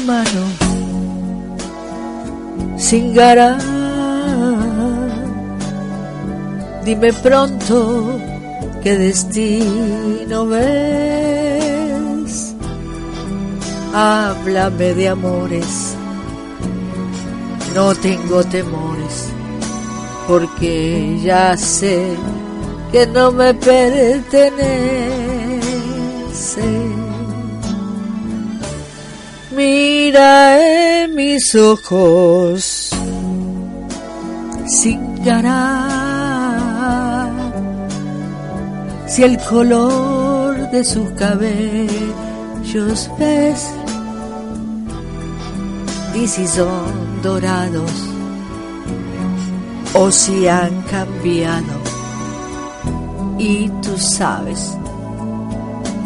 mano, sin gara. Dime pronto qué destino ves. Háblame de amores, no tengo temores, porque ya sé que no me pertenece. Mis ojos sin ganar si el color de sus cabellos ves y si son dorados o si han cambiado y tú sabes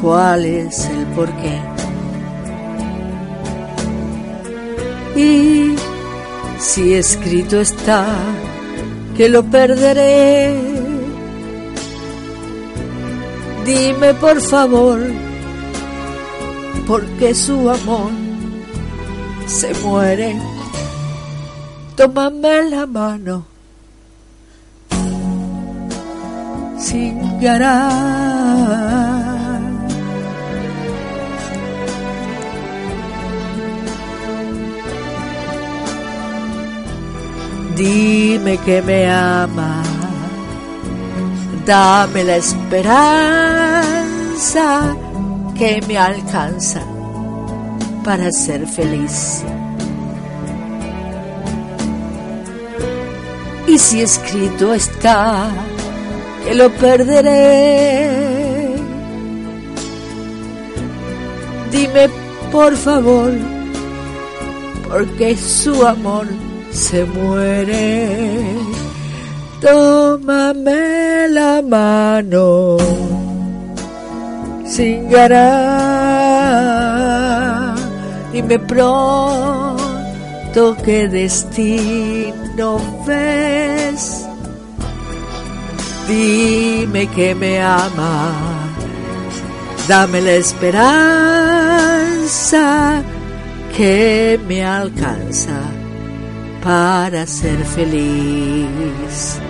cuál es el porqué. Y si escrito está que lo perderé, dime por favor, porque su amor se muere. Tómame la mano sin ganar. Dime que me ama, dame la esperanza que me alcanza para ser feliz. Y si escrito está que lo perderé, dime por favor, porque su amor se muere. Tómame la mano sin ganar. Dime pronto qué destino ves. Dime que me ama. Dame la esperanza que me alcanza para ser feliz.